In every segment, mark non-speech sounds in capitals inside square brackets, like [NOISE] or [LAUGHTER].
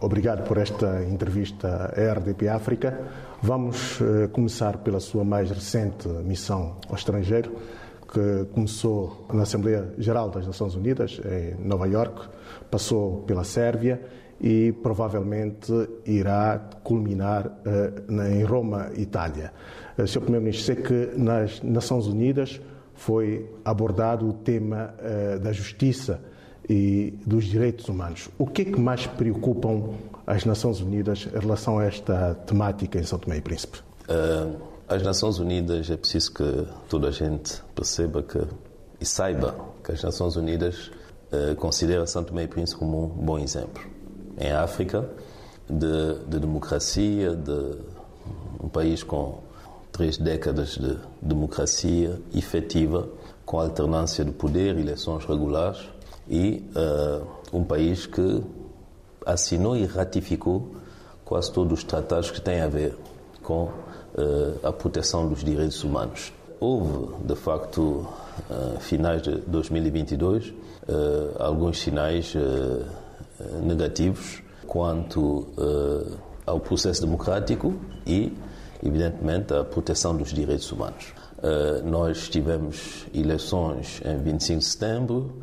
Obrigado por esta entrevista à RDP África. Vamos uh, começar pela sua mais recente missão ao estrangeiro, que começou na Assembleia Geral das Nações Unidas, em Nova York, passou pela Sérvia e provavelmente irá culminar uh, em Roma, Itália. Uh, Sr. Primeiro-Ministro, sei que nas Nações Unidas foi abordado o tema uh, da justiça e dos direitos humanos. O que é que mais preocupam as Nações Unidas em relação a esta temática em São Tomé e Príncipe? Uh, as Nações Unidas é preciso que toda a gente perceba que e saiba que as Nações Unidas uh, considera São Tomé e Príncipe como um bom exemplo. Em África, de, de democracia, de um país com três décadas de democracia efetiva, com alternância de poder, eleições regulares, e uh, um país que assinou e ratificou quase todos os tratados que têm a ver com uh, a proteção dos direitos humanos. Houve, de facto, uh, finais de 2022, alguns sinais negativos quanto ao processo democrático e, evidentemente, à proteção dos direitos humanos. nós tivemos eleições em 25 de setembro,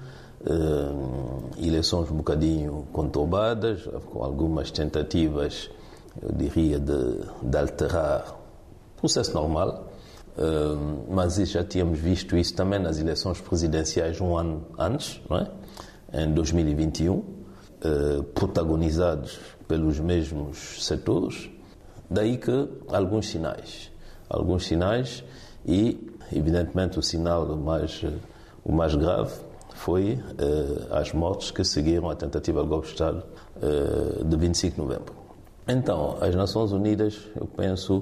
eleições um bocadinho conturbadas, com algumas tentativas, eu diria, de, de alterar o processo normal. Uh, mas já tínhamos visto isso também nas eleições presidenciais um ano antes, não é? em 2021, uh, eh, protagonizados pelos mesmos setores. Daí que alguns sinais, alguns sinais e, evidentemente, o sinal mais, o mais grave foi uh, as mortes que seguiram a tentativa de golpe de Estado uh, de 25 de novembro. Então, as Nações Unidas, eu penso,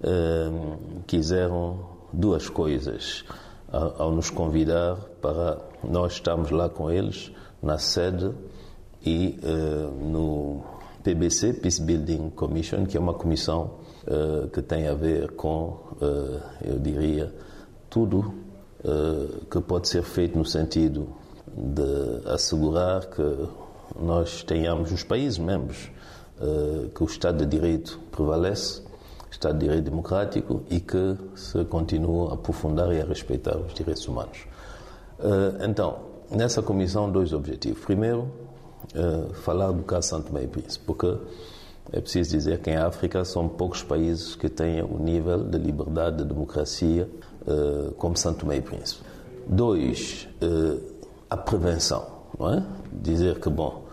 uh, quiseram duas coisas ao, ao, nos convidar para nós estarmos lá com eles na sede e no PBC, Peace Building Commission, que é uma comissão que tem a ver com, eu diria, tudo eh, que pode ser feito no sentido de assegurar que nós tenhamos os países membros eh, que o Estado de Direito prevalece, Estado de Direito democrático e que se continua a aprofundar e a respeitar os direitos humanos. Eh, então, nessa comissão, dois objetivos. Primeiro, falar do caso Santo Tomé e Príncipe, porque é preciso dizer que em África são poucos países que têm o nível de liberdade, de democracia, como Santo Tomé e Príncipe. Dois, uh, a prevenção, não é? Dizer que, bom,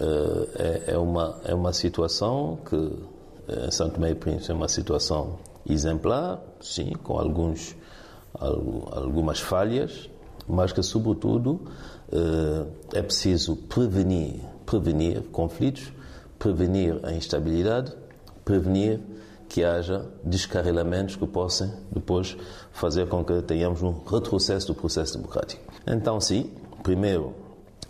uh, é, é, uma, é uma situação que em Santo Tomé e Príncipe é uma situação exemplar, sim, com alguns, algumas falhas, mas que, sobretudo, é preciso prevenir, prevenir conflitos, prevenir a instabilidade, prevenir que haja descarrilamentos que possam depois fazer com que tenhamos um retrocesso do processo democrático. Então, sim, primeiro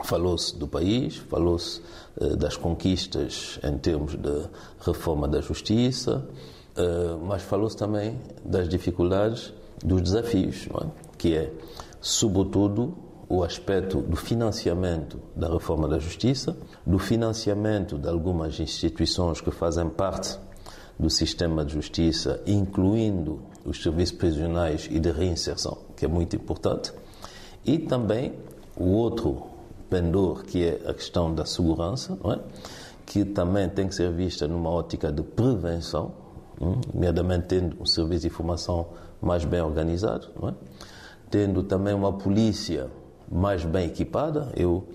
falou-se do país, falou-se eh, das conquistas em termos de reforma da justiça, eh, mas falou-se também das dificuldades, dos desafios, é? que é, sobretudo, o aspecto do financiamento da reforma da justiça, do financiamento de algumas instituições que fazem parte do sistema de justiça, incluindo os serviços prisionais e de reinserção, que é muito importante, e também o outro pendor, que é a questão da segurança, é? que também tem que ser vista numa ótica de prevenção, hum? nomeadamente tendo um serviço de informação mais bem organizado, é? tendo também uma polícia mais bem equipada. Eu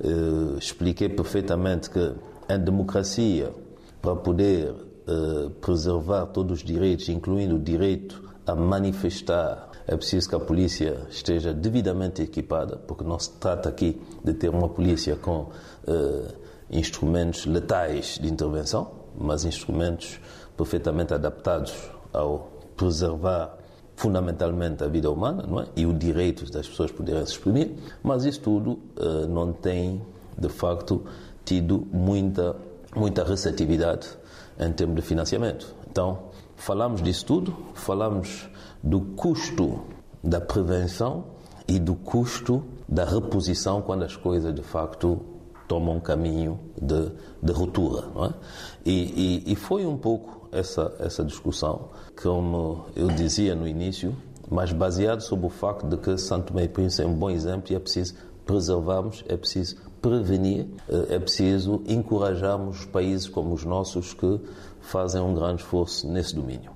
eh, expliquei perfeitamente que em democracia, para poder eh, preservar todos os direitos, incluindo o direito a manifestar, é preciso que a polícia esteja devidamente equipada, porque não se trata aqui de ter uma polícia com uh, instrumentos letais de intervenção, mas instrumentos perfeitamente adaptados ao preservar fundamentalmente a vida humana é? e o direito das pessoas poderem se exprimir, mas isso tudo uh, não tem, de facto, tido muita, muita receptividade em termos de financiamento. Então, falamos disso tudo, falamos do custo da prevenção e do custo da reposição quando as coisas de facto tomam um caminho de, de ruptura. Não é? e, e, e foi um pouco essa, essa discussão, como eu dizia no início, mas baseado sobre o facto de que Santo e Príncipe é um bom exemplo e é preciso preservarmos, é preciso prevenir, é preciso encorajarmos países como os nossos que fazem um grande esforço nesse domínio.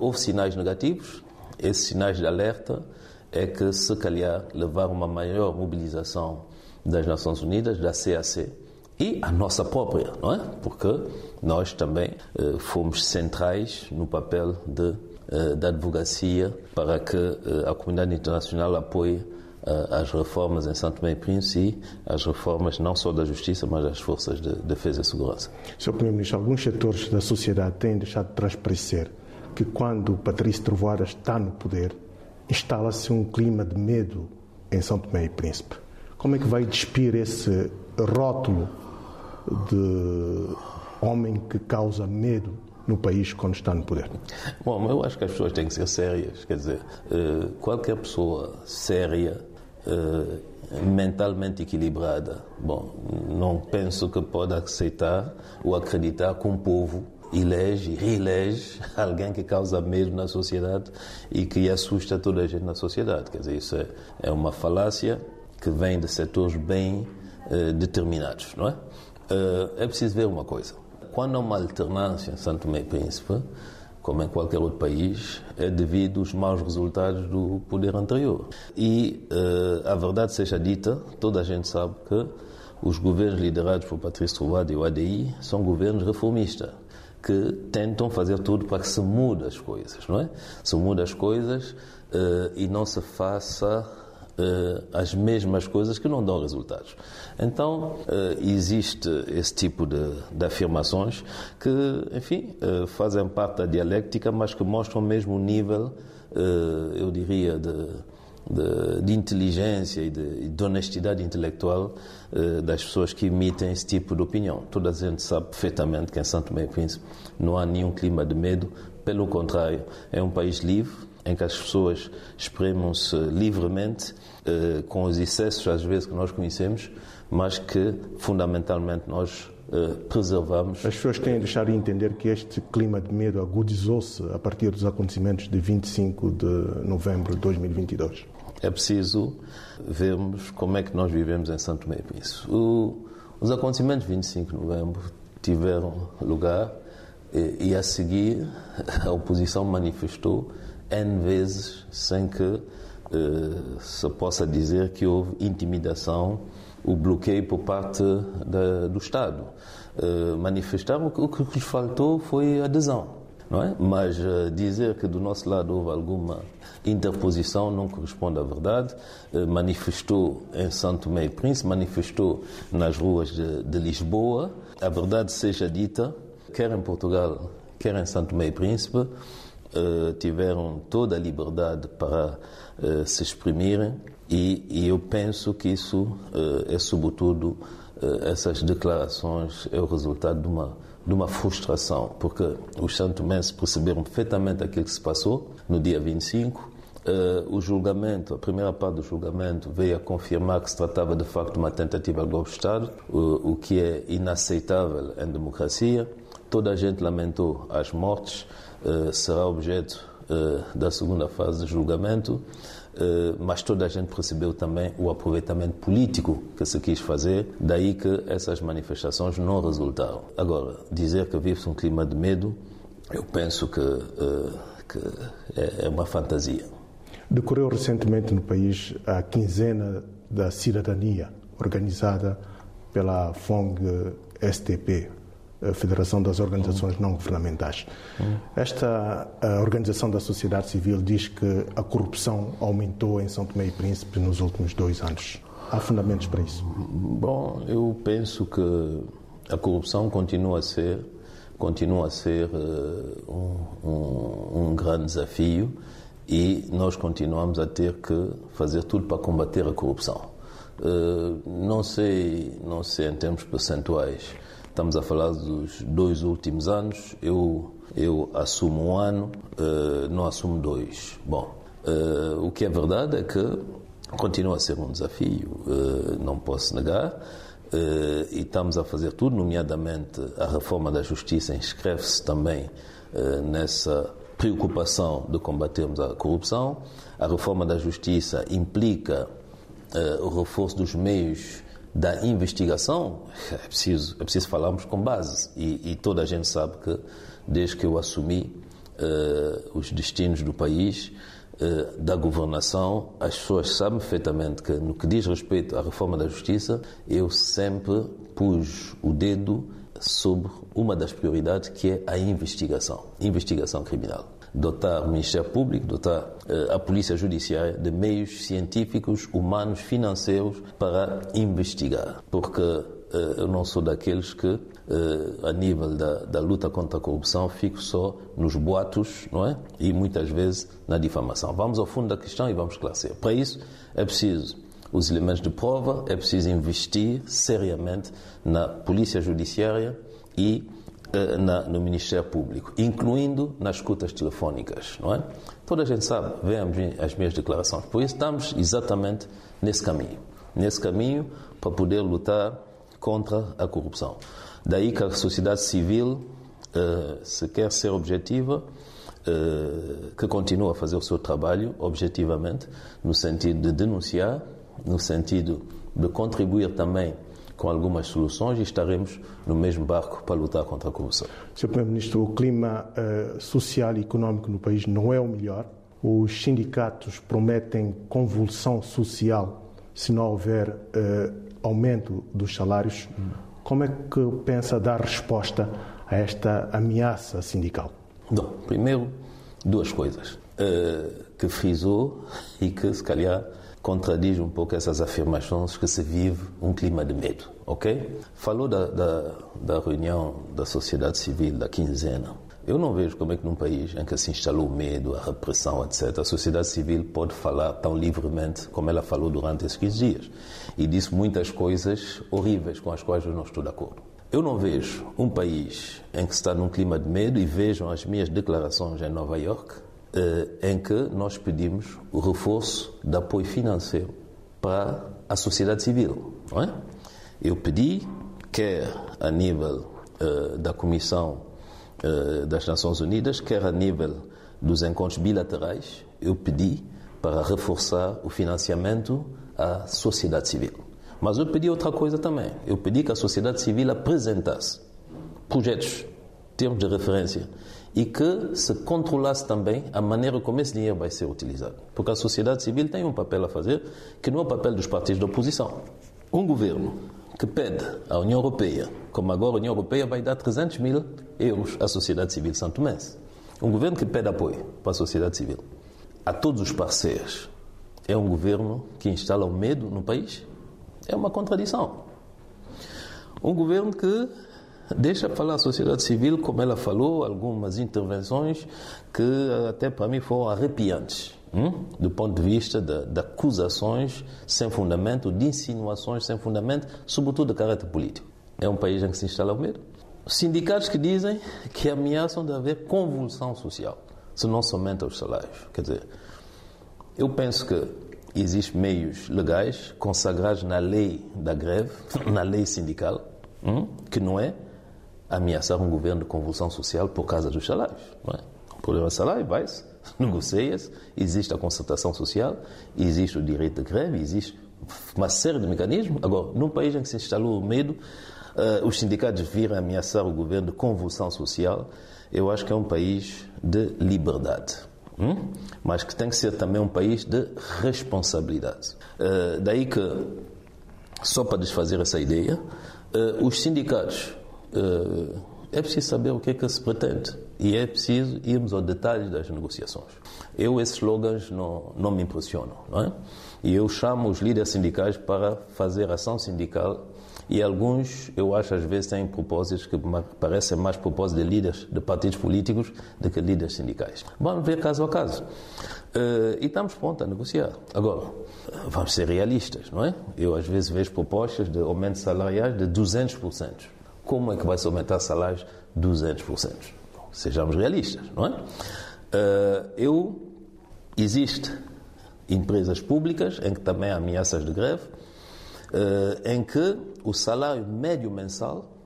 Houve sinais negativos, esses sinais de alerta é que, se calhar, levar uma maior mobilização das Nações Unidas, da CAC, e a nossa própria, não é? Porque nós também eh, fomos centrais no papel de, eh, da advocacia para que eh, a comunidade internacional apoie as reformas em Santo Tomé e Príncipe as reformas não só da justiça, mas das forças de defesa e segurança. Sr. Primeiro-Ministro, alguns setores da sociedade têm deixado de transparecer que quando Patrício Trovoada está no poder, instala-se um clima de medo em São Tomé e Príncipe. Como é que vai despir esse rótulo de homem que causa medo no país quando está no poder? Bom, eu acho que as pessoas têm que ser sérias. Quer dizer, eh, qualquer pessoa séria, mentalmente equilibrada, bom, não penso que pode aceitar ou acreditar que um povo elege reelege [LAUGHS] alguém que causa medo na sociedade e que assusta toda a gente na sociedade. Quer dizer, isso é, é uma falácia que vem de setores bem eh, determinados, não é? Uh, é preciso ver uma coisa. Quando há uma alternância em Santo e Príncipe, como em qualquer outro país, é devido aos maus resultados do poder anterior. E, uh, a verdade seja dita, toda a gente sabe que os governos liderados por Patrício Trovoada e o ADI são governos reformistas que tentam fazer tudo para que se mude as coisas, não é? Se mude as coisas uh, e não se faça as mesmas coisas que não dão resultados. Então, uh, existe esse tipo de, de, afirmações que, enfim, uh, fazem parte da dialética, mas que mostram mesmo o nível, eu diria, de, de, de, inteligência e de, de honestidade intelectual das pessoas que emitem esse tipo de opinião. Toda a gente sabe perfeitamente que em Santo e Príncipe não há nenhum clima de medo, pelo contrário, é um país livre, em que as pessoas exprimam-se livremente, eh, com os excessos às vezes que nós conhecemos, mas que fundamentalmente nós eh, preservamos. As pessoas têm deixado de entender que este clima de medo agudizou-se a partir dos acontecimentos de 25 de novembro de 2022. É preciso vermos como é que nós vivemos em Santo Tomé Príncipe. Os acontecimentos de 25 de novembro tiveram lugar e, e a seguir a oposição manifestou N vezes sem que uh, se possa dizer que houve intimidação, o bloqueio por parte da, do Estado. Uh, manifestaram que o que lhes faltou foi adesão. Não é? Mas uh, dizer que do nosso lado houve alguma interposição não corresponde à verdade. Manifestou em Santo e Príncipe, manifestou nas ruas de, de, Lisboa. A verdade seja dita, quer em Portugal, quer em Santo e Príncipe, uh, tiveram toda a liberdade para uh, se exprimirem e, e, eu penso que isso uh, é sobretudo essas declarações é o resultado de uma de uma frustração, porque os santomenses perceberam perfeitamente aquilo que se passou no dia 25. Uh, o julgamento, a primeira parte do julgamento veio a confirmar que se tratava de facto de uma tentativa de golpe de Estado, o, que é inaceitável em democracia. Toda a gente lamentou as mortes, eh, será objeto uh, da segunda fase de julgamento, uh, mas toda a gente percebeu também o aproveitamento político que se quis fazer, daí que essas manifestações não resultaram. Agora, dizer que vive-se um clima de medo, eu penso que, que é, é uma fantasia. Decorreu recentemente no país a quinzena da cidadania, organizada pela FONG STP, a Federação das Organizações Não Governamentais. Esta organização da sociedade civil diz que a corrupção aumentou em São Tomé e Príncipe nos últimos dois anos. Há fundamentos para isso? Bom, eu penso que a corrupção continua a ser continua a ser uh, um, um, um grande desafio e nós continuamos a ter que fazer tudo para combater a corrupção. Uh, não sei, não sei em termos percentuais Estamos a falar dos dois últimos anos. Eu, eu assumo um ano, uh, não assumo dois. Bom, uh, o que é verdade é que continua a ser um desafio, uh, não posso negar. eh, e estamos a fazer tudo, nomeadamente a reforma da justiça inscreve-se também eh, nessa preocupação de combatermos a corrupção. A reforma da justiça implica eh, o reforço dos meios da investigação. [LAUGHS] É preciso, é preciso falarmos com base e, e toda a gente sabe que desde que eu assumi os destinos do país eh, da governação, as pessoas sabem perfeitamente que, no que diz respeito à reforma da justiça, eu sempre pus o dedo sobre uma das prioridades que é a investigação, investigação criminal. Dotar o Ministério Público, dotar eh, a Polícia Judiciária de meios científicos, humanos, financeiros para investigar. Porque eh, eu não sou daqueles que a nível da, da, luta contra a corrupção fico só nos boatos, não é? E muitas vezes na difamação. Vamos ao fundo da questão e vamos esclarecer. Para isso é preciso os elementos de prova, é preciso investir seriamente na polícia judiciária e eh, na, no Ministério Público, incluindo nas escutas telefónicas, não é? Toda a gente sabe, vemos as minhas declarações. Por isso estamos exatamente nesse caminho, nesse caminho para poder lutar contra a corrupção. Daí que a sociedade civil, uh, se quer ser objetiva, uh, que continue a fazer o seu trabalho objetivamente, no sentido de denunciar, no sentido de contribuir também com algumas soluções e estaremos no mesmo barco para lutar contra a corrupção. Sr. Primeiro-Ministro, o clima uh, social e económico no país não é o melhor. Os sindicatos prometem convulsão social se não houver uh, aumento dos salários. Como é que pensa dar resposta a esta ameaça sindical? Bom, primeiro, duas coisas uh, que frisou [LAUGHS] e que, se calhar, contradiz um pouco essas afirmações que se vive um clima de medo, ok? Falou da, da, da reunião da sociedade civil da quinzena. Eu não vejo como é que num país em que se instalou o medo, a repressão, etc., a sociedade civil pode falar tão livremente como ela falou durante esses 15 dias e disse muitas coisas horríveis com as quais eu não estou de acordo. Eu não vejo um país em que está num clima de medo e vejam as minhas declarações em Nova York, em que nós pedimos o reforço de apoio financeiro para a sociedade civil. É? Eu pedi, quer a nível eh, da Comissão eh, das Nações Unidas, quer a nível dos encontros bilaterais, eu pedi para reforçar o financiamento à sociedade civil. Mas eu pedi outra coisa também. Eu pedi que a sociedade civil apresentasse projetos, termos de referência e que se controlasse também a maneira como esse dinheiro vai ser utilizado. Porque a sociedade civil tem um papel a fazer que não é o papel dos partidos da oposição. Um governo que pede à União Europeia, como agora a União Europeia vai dar 300 mil euros à sociedade civil santomense. Um governo que pede apoio para a sociedade civil a todos os parceiros é um governo que instala o medo no país? É uma contradição. Um governo que deixa falar a sociedade civil, como ela falou, algumas intervenções que até para mim foram arrepiantes, hum? do ponto de vista de, de, acusações sem fundamento, de insinuações sem fundamento, sobretudo de caráter político. É um país em que se instala o medo. Sindicatos que dizem que ameaçam de haver convulsão social, se não somente aos salários. Quer dizer, eu penso que existem meios legais consagrados na lei da greve, [LAUGHS] na lei sindical, hum, que não é ameaçar um governo de convulsão social por causa dos salários. Não é? O problema é salário, vai-se, [LAUGHS] negocia-se, existe a concertação social, existe o direito de greve, existe uma série de mecanismos. Agora, num país em que se instalou o medo, uh, os sindicatos viram ameaçar o governo de convulsão social, eu acho que é um país de liberdade. Hum? Mas que tem que ser também um país de responsabilidade. Uh, daí que, só para desfazer essa ideia, uh, os sindicatos, é preciso saber o que é que se pretende e é preciso irmos ao detalhe das negociações. Eu, esses slogans não, não me impressionam, não é? E eu chamo os líderes sindicais para fazer ação sindical e alguns, eu acho, às vezes têm propósitos que parecem mais propósitos de líderes de partidos políticos do que líderes sindicais. Vamos ver caso a caso. Uh, e estamos prontos a negociar. Agora, vamos ser realistas, não é? Eu, às vezes, vejo propostas de aumento salariais de 200%. Como é que vai se aumentar salários 200%? Sejamos realistas, não é? Uh, eu, existe empresas públicas em que também há ameaças de greve, em que o salário médio mensal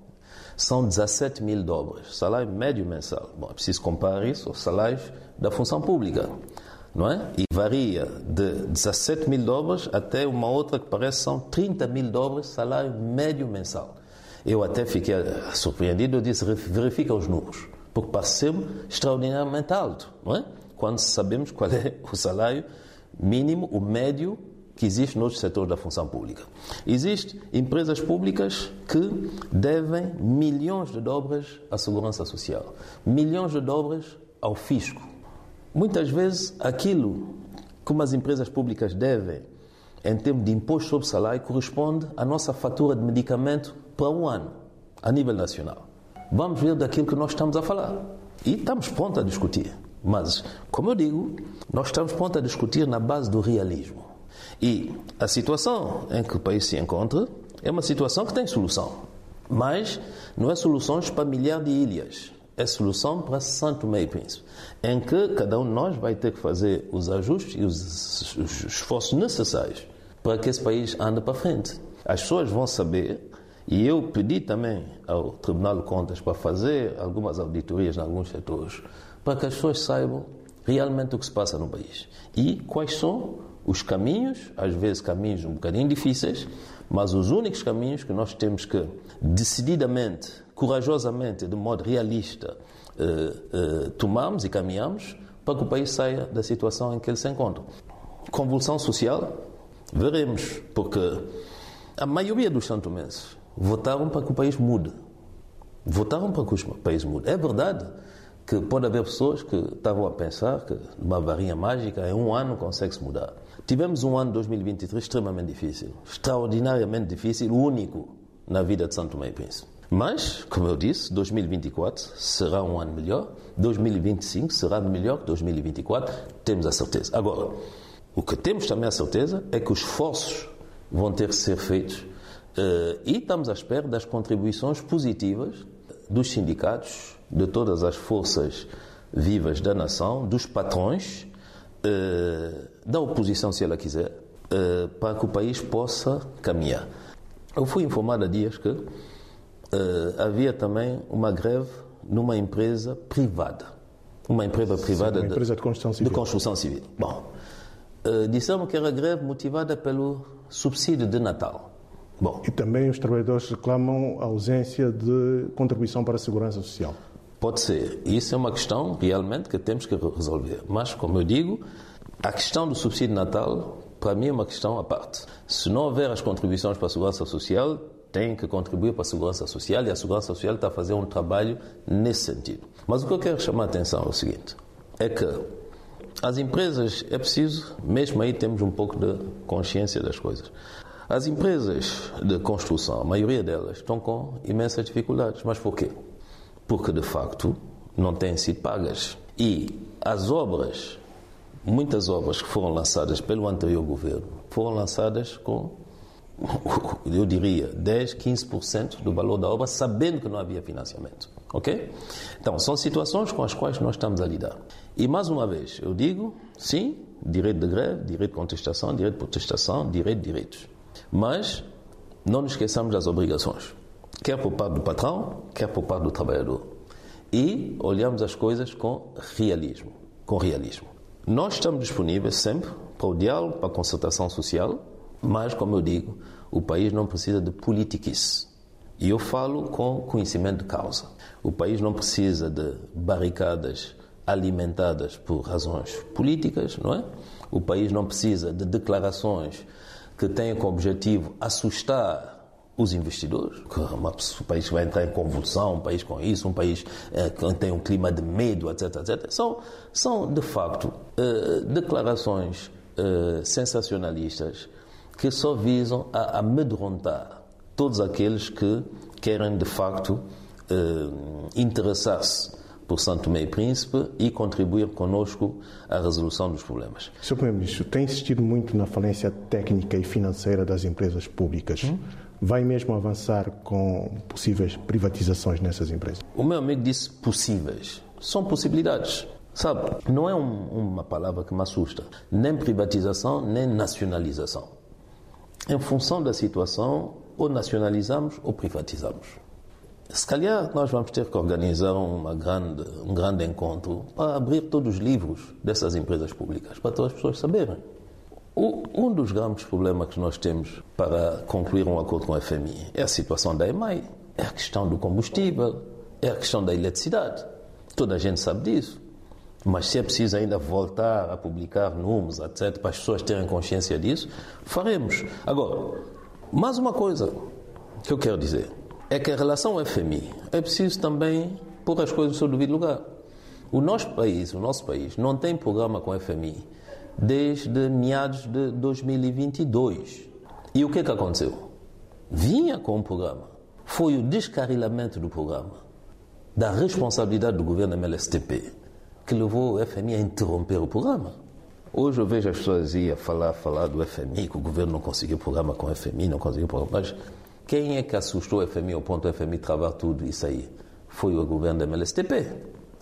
são 17 mil dólares, salário médio mensal. Bom, é preciso comparar isso aos salários da função pública, não é? E varia de 17 mil dólares até uma outra que parece são 30 mil dólares, salário médio mensal. Eu até fiquei surpreendido, eu disse, verifica os números, porque pareceu extraordinariamente alto, não é? Quando sabemos qual é o salário mínimo, o médio que existe nos setores da função pública. Existem empresas públicas que devem milhões de dólares à segurança social, milhões de dólares ao fisco. Muitas vezes aquilo que umas empresas públicas devem em termos de imposto sobre salário corresponde à nossa fatura de medicamento para um ano, a nível nacional. Vamos ver daquilo que nós estamos a falar. E estamos prontos a discutir. Mas, como eu digo, nós estamos prontos a discutir na base do realismo. E a situação em que o país se encontra é uma situação que tem solução. Mas não é soluções para milhares de ilhas. É solução para Santo Meio Príncipe. Em que cada um de nós vai ter que fazer os ajustes e os, os esforços necessários para que esse país ande para frente. As pessoas vão saber e eu pedi também ao Tribunal de Contas para fazer algumas auditorias em alguns setores, para que as pessoas saibam realmente o que se passa no país e quais são os caminhos, às vezes caminhos um bocadinho difíceis, mas os únicos caminhos que nós temos que decididamente, corajosamente, de modo realista, eh, eh, tomamos e caminhamos para que o país saia da situação em que ele se encontra. Convulsão social, veremos, porque a maioria dos santomenses votaram para que o país mude. Votaram para que o país mude. É verdade que pode haver pessoas que estavam a pensar que uma varinha mágica em um ano consegue-se mudar. Tivemos um ano 2023 extremamente difícil, extraordinariamente difícil, único na vida de Santo Tomé Príncipe. Mas, como eu disse, 2024 será um ano melhor, 2025 será melhor que 2024, temos a certeza. Agora, o que temos também a certeza é que os esforços vão ter que ser feitos Uh, e estamos à espera das contribuições positivas dos sindicatos, de todas as forças vivas da nação, dos patrões, uh, da oposição, se ela quiser, uh, para que o país possa caminhar. Eu fui informado há dias que havia também uma greve numa empresa privada. Uma empresa privada Sim, uma empresa de, de, construção civil. De construção civil. Bom, disseram que era greve motivada pelo subsídio de Natal. Bom. E também os trabalhadores reclamam a ausência de contribuição para a segurança social. Pode ser. Isso é uma questão realmente que temos que resolver. Mas, como eu digo, a questão do subsídio de Natal, para mim, é uma questão à parte. Se não houver as contribuições para a segurança social, tem que contribuir para a segurança social e a segurança social está a fazer um trabalho nesse sentido. Mas o que eu quero chamar a atenção é o seguinte: é que as empresas, é preciso, mesmo aí temos um pouco de consciência das coisas. As empresas de construção, a maioria delas, estão com imensas dificuldades. Mas por quê? Porque, de facto, não têm sido pagas. E as obras, muitas obras que foram lançadas pelo anterior governo, foram lançadas com, [LAUGHS] eu diria, 10, 15% do valor da obra, sabendo que não havia financiamento. Ok? Então, são situações com as quais nós estamos a lidar. E, mais uma vez, eu digo, sim, direito de greve, direito de contestação, direito de protestação, direito de direitos. Mas não nos esqueçamos das obrigações, quer por parte do patrão, quer por parte do trabalhador. E olhamos as coisas com realismo, com realismo. Nós estamos disponíveis sempre para o diálogo, para a concertação social, mas, como eu digo, o país não precisa de politiquice. E eu falo com conhecimento de causa. O país não precisa de barricadas alimentadas por razões políticas, não é? O país não precisa de declarações que tem como objetivo assustar os investidores, um país que vai entrar em convulsão, um país com isso, um país é, que tem um clima de medo, etc, etc. São, são de facto, é, declarações é, sensacionalistas que só visam a amedrontar todos aqueles que querem, de facto, interessar-se por Santo Tomé e Príncipe e contribuir conosco à resolução dos problemas. Sr. Primeiro-Ministro, tem insistido muito na falência técnica e financeira das empresas públicas. Hum? Vai mesmo avançar com possíveis privatizações nessas empresas? O meu amigo disse possíveis. São possibilidades. Sabe, não é um, uma palavra que me assusta. Nem privatização, nem nacionalização. em função da situação, ou nacionalizamos ou privatizamos. Se calhar nós vamos ter que organizar uma grande, um grande encontro para abrir todos os livros dessas empresas públicas, para todas as pessoas saberem. O, um dos grandes problemas que nós temos para concluir um acordo com a FMI é a situação da EMAI, é a questão do combustível, é a questão da eletricidade. Toda a gente sabe disso. Mas se é preciso ainda voltar a publicar números, etc., para as pessoas terem consciência disso, faremos. Agora, mais uma coisa que eu quero dizer é que em relação ao FMI é preciso também pôr as coisas no seu devido lugar. O nosso país, o nosso país, não tem programa com o FMI desde meados de 2022. E o que é que aconteceu? Vinha com um programa. Foi o descarrilamento do programa, da responsabilidade do governo MLSTP, que levou o FMI a interromper o programa. Hoje eu vejo as pessoas ir a falar, falar do FMI, que o governo não conseguiu programa com o FMI, não conseguiu programa. Mas quem é que assustou o FMI ao ponto do FMI travar tudo isso aí? Foi o governo da MLSTP.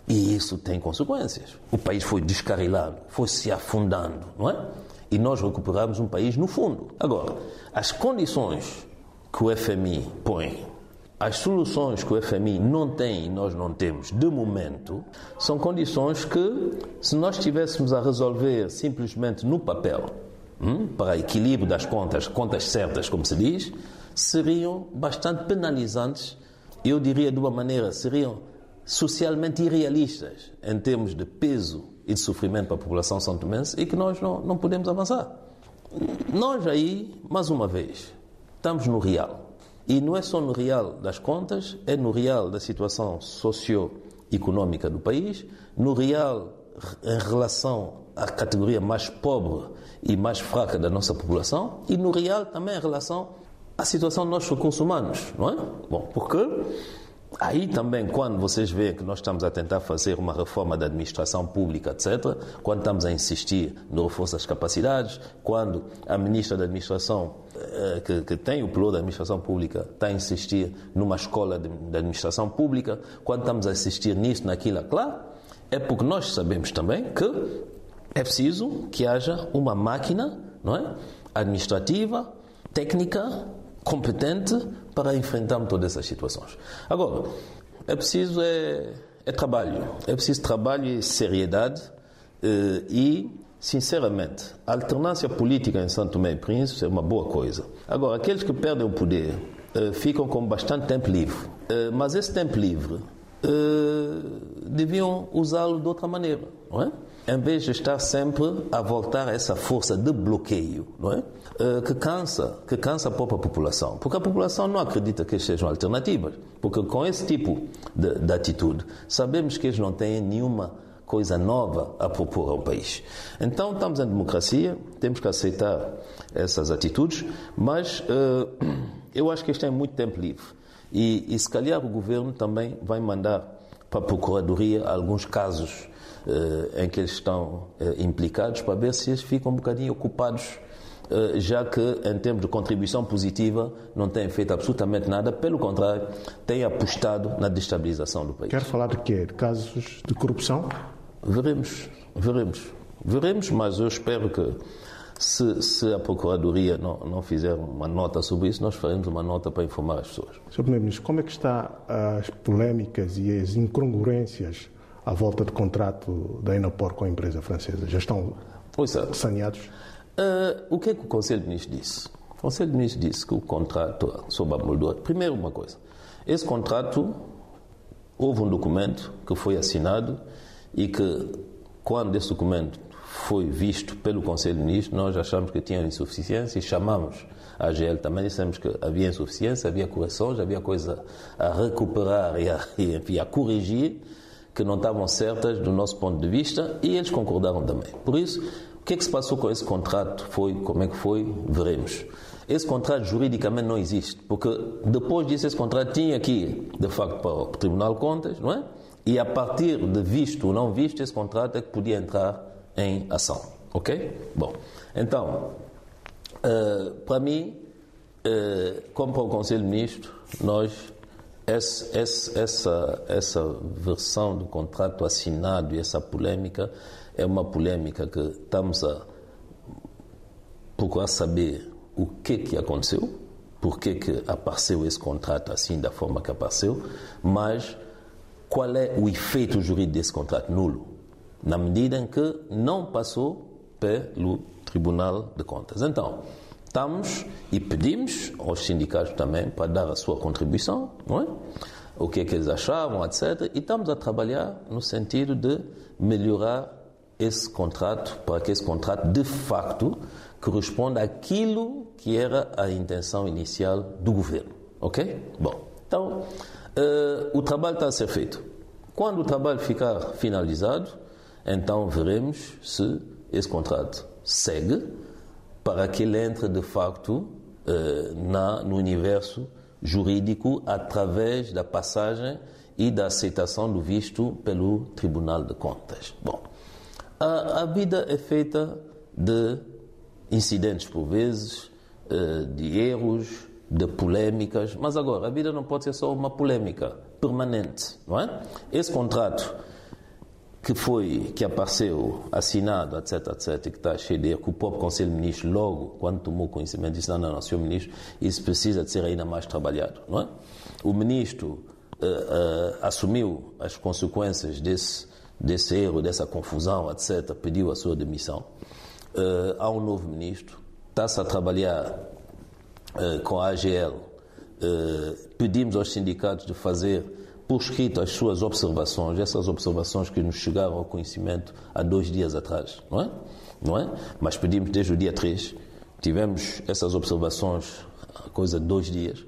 E isso tem consequências. O país foi descarrilado, foi se afundando, não é? E nós recuperamos um país no fundo. Agora, as condições que o FMI põe as soluções que o FMI não tem e nós não temos de momento são condições que, se nós estivéssemos a resolver simplesmente no papel, hum, para equilíbrio das contas, contas certas, como se diz, seriam bastante penalizantes. Eu diria de uma maneira, seriam socialmente irrealistas em termos de peso e de sofrimento para a população são tomense e que nós não, não podemos avançar. Nós aí, mais uma vez, estamos no real. E não é só no real das contas, é no real da situação socioeconómica do país, no real em relação à categoria mais pobre e mais fraca da nossa população e no real também em relação à situação nossos recursos humanos, não é? Bom, porque Aí também, quando vocês veem que nós estamos a tentar fazer uma reforma da administração pública, etc., quando estamos a insistir no reforço das capacidades, quando a ministra da Administração, eh, que, que tem o piloto da administração pública, está a insistir numa escola de, de administração pública, quando estamos a insistir nisso, naquilo, claro, é porque nós sabemos também que é preciso que haja uma máquina não é? administrativa, técnica, competente para enfrentarmos todas essas situações. Agora, é preciso é, é trabalho, é preciso trabalho e seriedade eh, e, sinceramente, a alternância política em Santo Tomé e Príncipe é uma boa coisa. Agora, aqueles que perdem o poder eh, ficam com bastante tempo livre, eh, mas esse tempo livre deviam usá-lo de outra maneira, não é? Em vez de estar sempre a voltar a essa força de bloqueio, não é? Eh, que cansa, que cansa a própria população. Porque a população não acredita que sejam alternativas. Porque com esse tipo de, de atitude, sabemos que eles não têm nenhuma coisa nova a propor ao país. Então, estamos em democracia, temos que aceitar essas atitudes, mas uh, eu acho que este é muito tempo livre. E, e se calhar o governo também vai mandar para a Procuradoria alguns casos em que eles estão uh, implicados para ver se eles ficam um bocadinho ocupados eh, já que, em termos de contribuição positiva, não tem feito absolutamente nada, pelo contrário, tem apostado na destabilização do país. Quer falar de quê? De casos de corrupção? Veremos, veremos. Veremos, mas eu espero que, se, se a Procuradoria não, não fizer uma nota sobre isso, nós faremos uma nota para informar as pessoas. Sr. Primeiro-Ministro, como é que está as polémicas e as incongruências à volta do contrato da Enopor com a empresa francesa? Já estão saneados? Uh, o que é que o Conselho de Ministros disse? O Conselho de Ministros disse que o contrato sobre a Moldova. Primeiro, uma coisa: esse contrato, houve um documento que foi assinado e que, quando esse documento foi visto pelo Conselho de Ministros, nós achamos que tinha insuficiência e chamamos a AGL também, dissemos que havia insuficiência, havia correções, havia coisa a recuperar e a, [LAUGHS] e, enfim, a corrigir que não estavam certas do nosso ponto de vista e eles concordaram também. Por isso, que é que se passou com esse contrato? Foi, como é que foi? Veremos. Esse contrato juridicamente não existe, porque depois disso esse contrato tinha que ir, de facto, para o Tribunal de Contas, não é? E a partir de visto ou não visto, esse contrato é que podia entrar em ação. Ok? Bom, então, uh, para mim, uh, como para o Conselho de Ministros, nós, essa, essa, essa versão do contrato assinado e essa polêmica é uma polêmica que estamos a procurar saber o que que aconteceu, por que que apareceu esse contrato assim da forma que apareceu, mas qual é o efeito jurídico desse contrato nulo, na medida em que não passou pelo Tribunal de Contas. Então, estamos e pedimos aos sindicatos também para dar a sua contribuição, não é? O que é que eles achavam, etc. E estamos a trabalhar no sentido de melhorar esse contrato para que esse contrato de facto corresponda àquilo que era a intenção inicial do governo. Ok? Bom, então uh, o trabalho está a ser feito. Quando o trabalho ficar finalizado, então veremos se esse contrato segue para que ele entre de facto uh, na, no universo jurídico através da passagem e da aceitação do visto pelo Tribunal de Contas. Bom, a, a vida é feita de incidentes por vezes, eh, de erros, de polémicas, mas agora a vida não pode ser só uma polémica permanente, não é? Esse contrato que foi, que apareceu assinado, etc, etc, que está cheio de que o próprio Conselho de Ministros logo, quando tomou conhecimento, disse, não, não, não, senhor Ministro, isso precisa de ser ainda mais trabalhado, não é? O Ministro uh, uh, assumiu as consequências desse desse erro, dessa confusão, etc., pediu a sua demissão. Uh, há um novo ministro, está-se a trabalhar com a AGL. Pedimos aos sindicatos de fazer por escrito as suas observações, essas observações que nos chegaram ao conhecimento há dois dias atrás, não é? Não é? Mas pedimos desde o dia 3, tivemos essas observações há coisa de dois dias.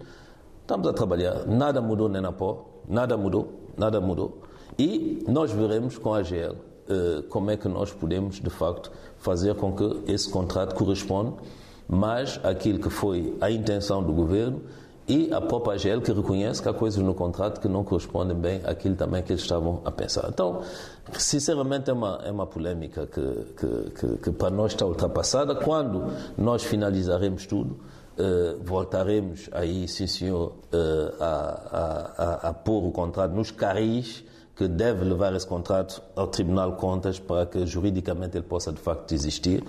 Estamos a trabalhar, nada mudou na pó, nada mudou, nada mudou. E nós veremos com a AGL uh, como é que nós podemos, de facto, fazer com que esse contrato corresponda mais àquilo que foi a intenção do governo e a própria AGL que reconhece que há coisas no contrato que não correspondem bem àquilo também que eles estavam a pensar. Então, sinceramente, é uma, é uma polêmica que, que, que, que para nós está ultrapassada. Quando nós finalizaremos tudo, Uh, voltaremos aí, sim senhor, uh, a, a, a, a, pôr o contrato nos carris que deve levar esse contrato ao Tribunal de Contas para que juridicamente ele possa de facto existir.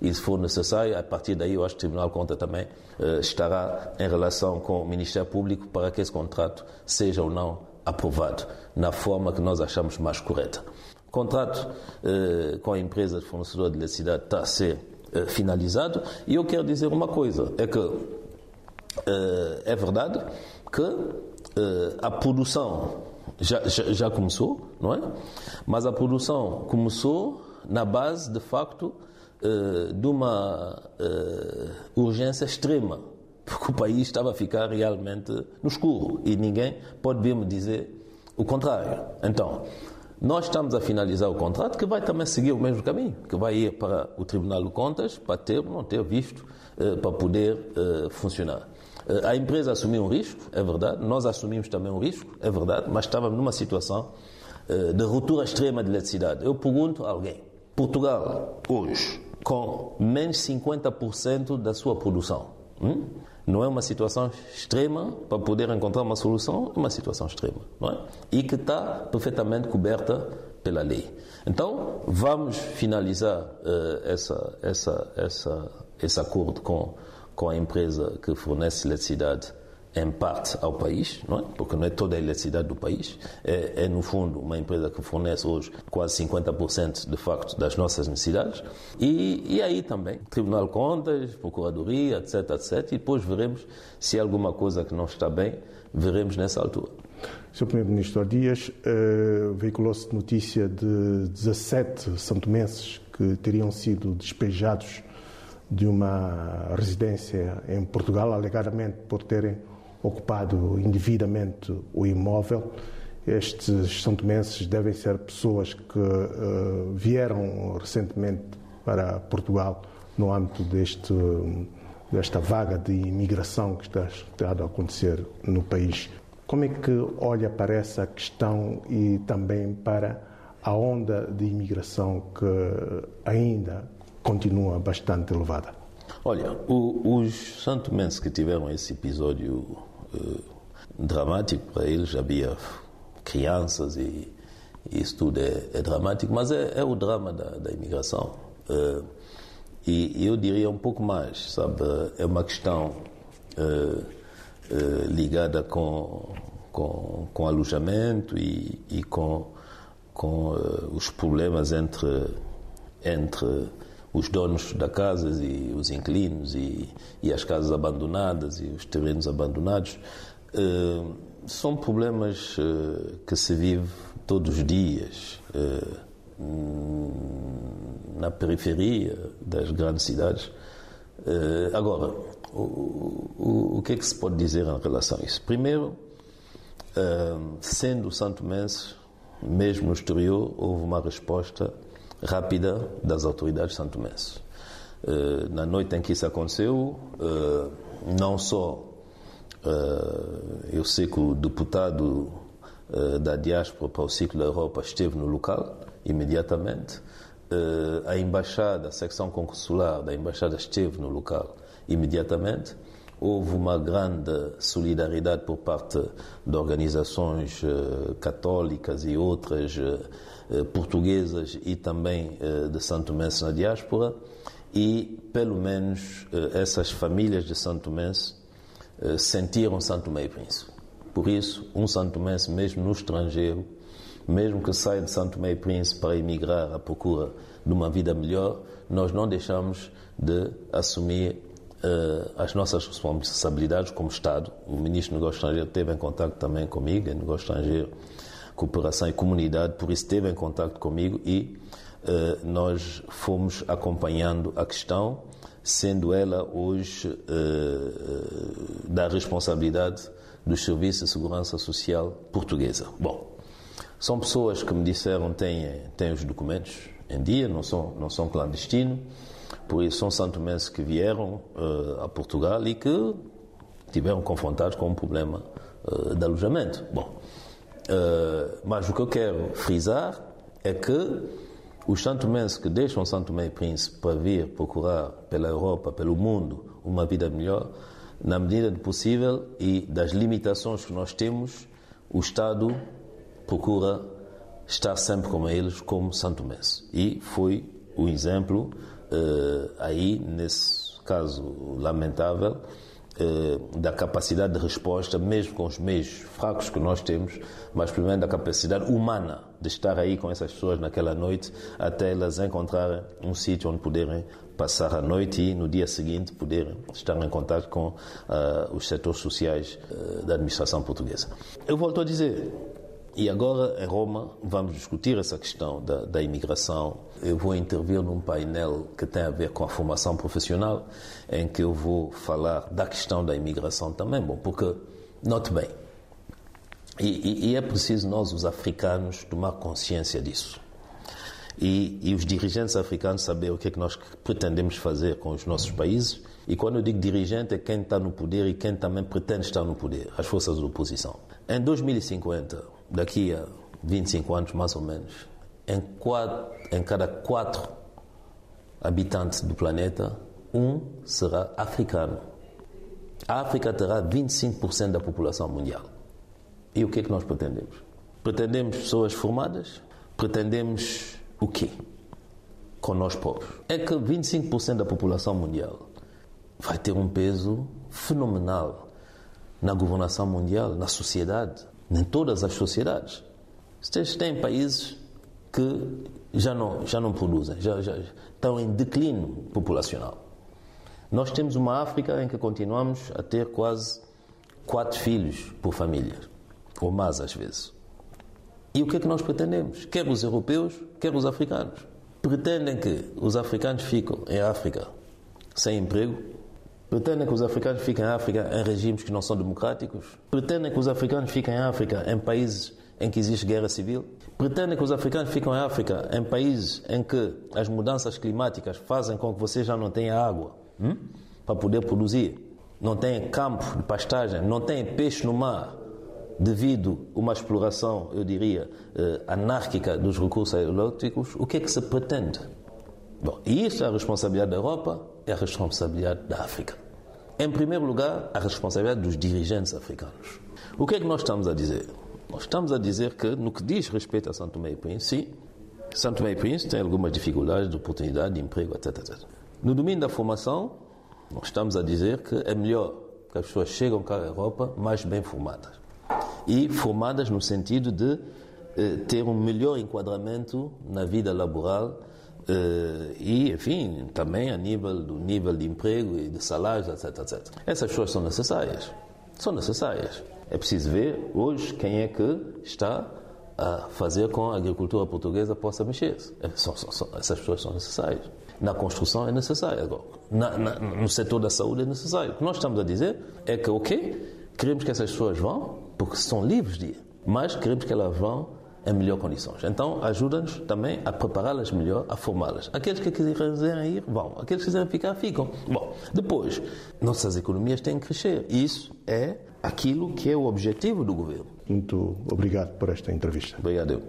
E se for necessário, a partir daí eu acho que o Tribunal de Contas também eh, estará em relação com o Ministério Público para que esse contrato seja ou não aprovado na forma que nós achamos mais correta. O contrato eh, com a empresa de fornecedor de eletricidade está a ser eh, finalizado e eu quero dizer uma coisa, é que é verdade que a produção já, já, já, começou, não é? Mas a produção começou na base, de facto, uh, de uma uh, urgência extrema, porque o país estava a ficar realmente no escuro e ninguém pode vir me dizer o contrário. Então, nós estamos a finalizar o contrato que vai também seguir o mesmo caminho, que vai ir para o Tribunal de Contas para ter ou não ter visto uh, para poder funcionar. A empresa assumiu um risco, é verdade, nós assumimos também um risco, é verdade, mas estávamos numa situação eh, de ruptura extrema de eletricidade. Eu pergunto a alguém: Portugal, hoje, com menos 50% da sua produção, hum? não é uma situação extrema para poder encontrar uma solução, é uma situação extrema, não é? E que está perfeitamente coberta pela lei. Então, vamos finalizar uh, essa, essa, essa, esse acordo com com a empresa que fornece eletricidade em parte ao país, não é? porque não é toda a eletricidade do país, é, é, no fundo uma empresa que fornece hoje quase 50% de facto das nossas necessidades. E, e aí também, Tribunal de Contas, Procuradoria, etc, etc, e depois veremos se há alguma coisa que não está bem, veremos nessa altura. Sr. Primeiro-Ministro, dias uh, veiculou-se notícia de 17 santomenses que teriam sido despejados de uma residência em Portugal, alegadamente por terem ocupado indevidamente o imóvel. Estes são tomenses devem ser pessoas que uh, vieram recentemente para Portugal no âmbito deste, desta vaga de imigração que está, a acontecer no país. Como é que olha para essa questão e também para a onda de imigração que ainda continua bastante elevada. Olha, o, os santomenses que tiveram esse episódio dramático, para eles havia crianças e, e isso tudo é, é, dramático, mas é, é o drama da, da imigração. Uh, E eu diria um pouco mais, sabe? É uma questão uh, uh, ligada com, com, com alojamento e, e com, com os problemas entre, entre os donos da casa e os inquilinos e, e as casas abandonadas e os terrenos abandonados. são problemas que se vive todos os dias na periferia das grandes cidades. Agora, o, o, o, que é que se pode dizer em relação a isso? Primeiro, sendo Santo Mense, mesmo no exterior, houve uma resposta rápida das autoridades santo Mense. Uh, na noite em que isso aconteceu, não só eu sei que o deputado da diáspora para o ciclo da Europa esteve no local imediatamente, a embaixada, a secção consular da embaixada esteve no local imediatamente. Houve uma grande solidariedade por parte de organizações católicas e outras portuguesas e também de Santo Mense na diáspora. E, pelo menos, essas famílias de Santo Mense sentiram Santo Meio Príncipe. Por isso, um Santo Mense, mesmo no estrangeiro, mesmo que saia de Santo Meio Príncipe para emigrar à procura de uma vida melhor, nós não deixamos de assumir uh, as nossas responsabilidades como Estado. O Ministro do Negócio Estrangeiro esteve em contato também comigo, em Negócio Estrangeiro, Cooperação e Comunidade, por isso esteve em contato comigo e uh, nós fomos acompanhando a questão, sendo ela hoje uh, da responsabilidade dos Serviços de Segurança Social portuguesa. Bom, são pessoas que me disseram têm, têm os documentos em dia, não são, não são clandestinos, por isso são santomenses que vieram uh, a Portugal e que tiveram confrontados com um problema uh, de alojamento. Bom, uh, mas o que eu quero frisar é que os santomenses que deixam Santo Tomé e Príncipe para vir procurar pela Europa, pelo mundo, uma vida melhor, na medida do possível e das limitações que nós temos, o Estado procura estar sempre com eles como Santo Mês. E foi o exemplo uh, aí, nesse caso lamentável, da capacidade de resposta, mesmo com os meios fracos que nós temos, mas primeiro da capacidade humana de estar aí com essas pessoas naquela noite até elas encontrarem um sítio onde poderem passar a noite e no dia seguinte poderem estar em contato com uh, os setores sociais da administração portuguesa. Eu volto a dizer, e agora, em Roma, vamos discutir essa questão da, da, imigração. Eu vou intervir num painel que tem a ver com a formação profissional, em que eu vou falar da questão da imigração também. Bom, porque, note bem, e, e, e é preciso nós, os africanos, tomar consciência disso. E, e, os dirigentes africanos saber o que é que nós pretendemos fazer com os nossos países. E quando eu digo dirigente, é quem está no poder e quem também pretende estar no poder, as forças de oposição. Em 2050, daqui a 25 anos mais ou menos, em, quatro, em cada quatro habitantes do planeta, um será africano. A África terá 25% da população mundial. E o que é que nós pretendemos? Pretendemos pessoas formadas? Pretendemos o quê? Com nós. É que 25% da população mundial vai ter um peso fenomenal na governação mundial, na sociedade nem todas as sociedades. Vocês têm países que já não, já não produzem, já, já estão em declínio populacional. Nós temos uma África em que continuamos a ter quase quatro filhos por família, ou mais às vezes. E o que é que nós pretendemos? Quer os europeus, quer os africanos. Pretendem que os africanos fiquem em África sem emprego, Pretendem que os africanos fiquem em África em regimes que não são democráticos? Pretendem que os africanos fiquem em África em países em que existe guerra civil? Pretendem que os africanos fiquem em África em países em que as mudanças climáticas fazem com que você já não tenha água hum? para poder produzir? Não tem campo de pastagem, não tem peixe no mar devido a uma exploração, eu diria, eh, anárquica dos recursos elétricos, o que é que se pretende? Bom, e isso é a responsabilidade da Europa, é a responsabilidade da África. Em primeiro lugar, a responsabilidade dos dirigentes africanos. O que é que nós estamos a dizer? Nós estamos a dizer que, no que diz respeito a Santo Tomé Príncipe, sim, Santo Tomé Príncipe tem algumas dificuldades de oportunidade de emprego, etc, etc. No domínio da formação, nós estamos a dizer que é melhor que as pessoas chegam cá à Europa mais bem formadas. E formadas no sentido de eh, ter um melhor enquadramento na vida laboral e, enfim, também a nível do nível de emprego e de salários, etc, etc. Essas pessoas são necessárias. São necessárias. É preciso ver hoje quem é que está a fazer com a agricultura portuguesa possa mexer-se. É, essas pessoas são necessárias. Na construção é necessário. Na, na, no setor da saúde é necessário. O que nós estamos a dizer é que, ok, queremos que essas pessoas vão, porque são livres de ir, mas queremos que elas vão em melhores condições. Então, ajuda-nos também a prepará-las melhor, a formá-las. Aqueles que quiserem ir, vão. Aqueles que quiserem ficar, ficam. Bom, depois, nossas economias têm que crescer. Isso é aquilo que é o objetivo do governo. Muito obrigado por esta entrevista. Obrigado.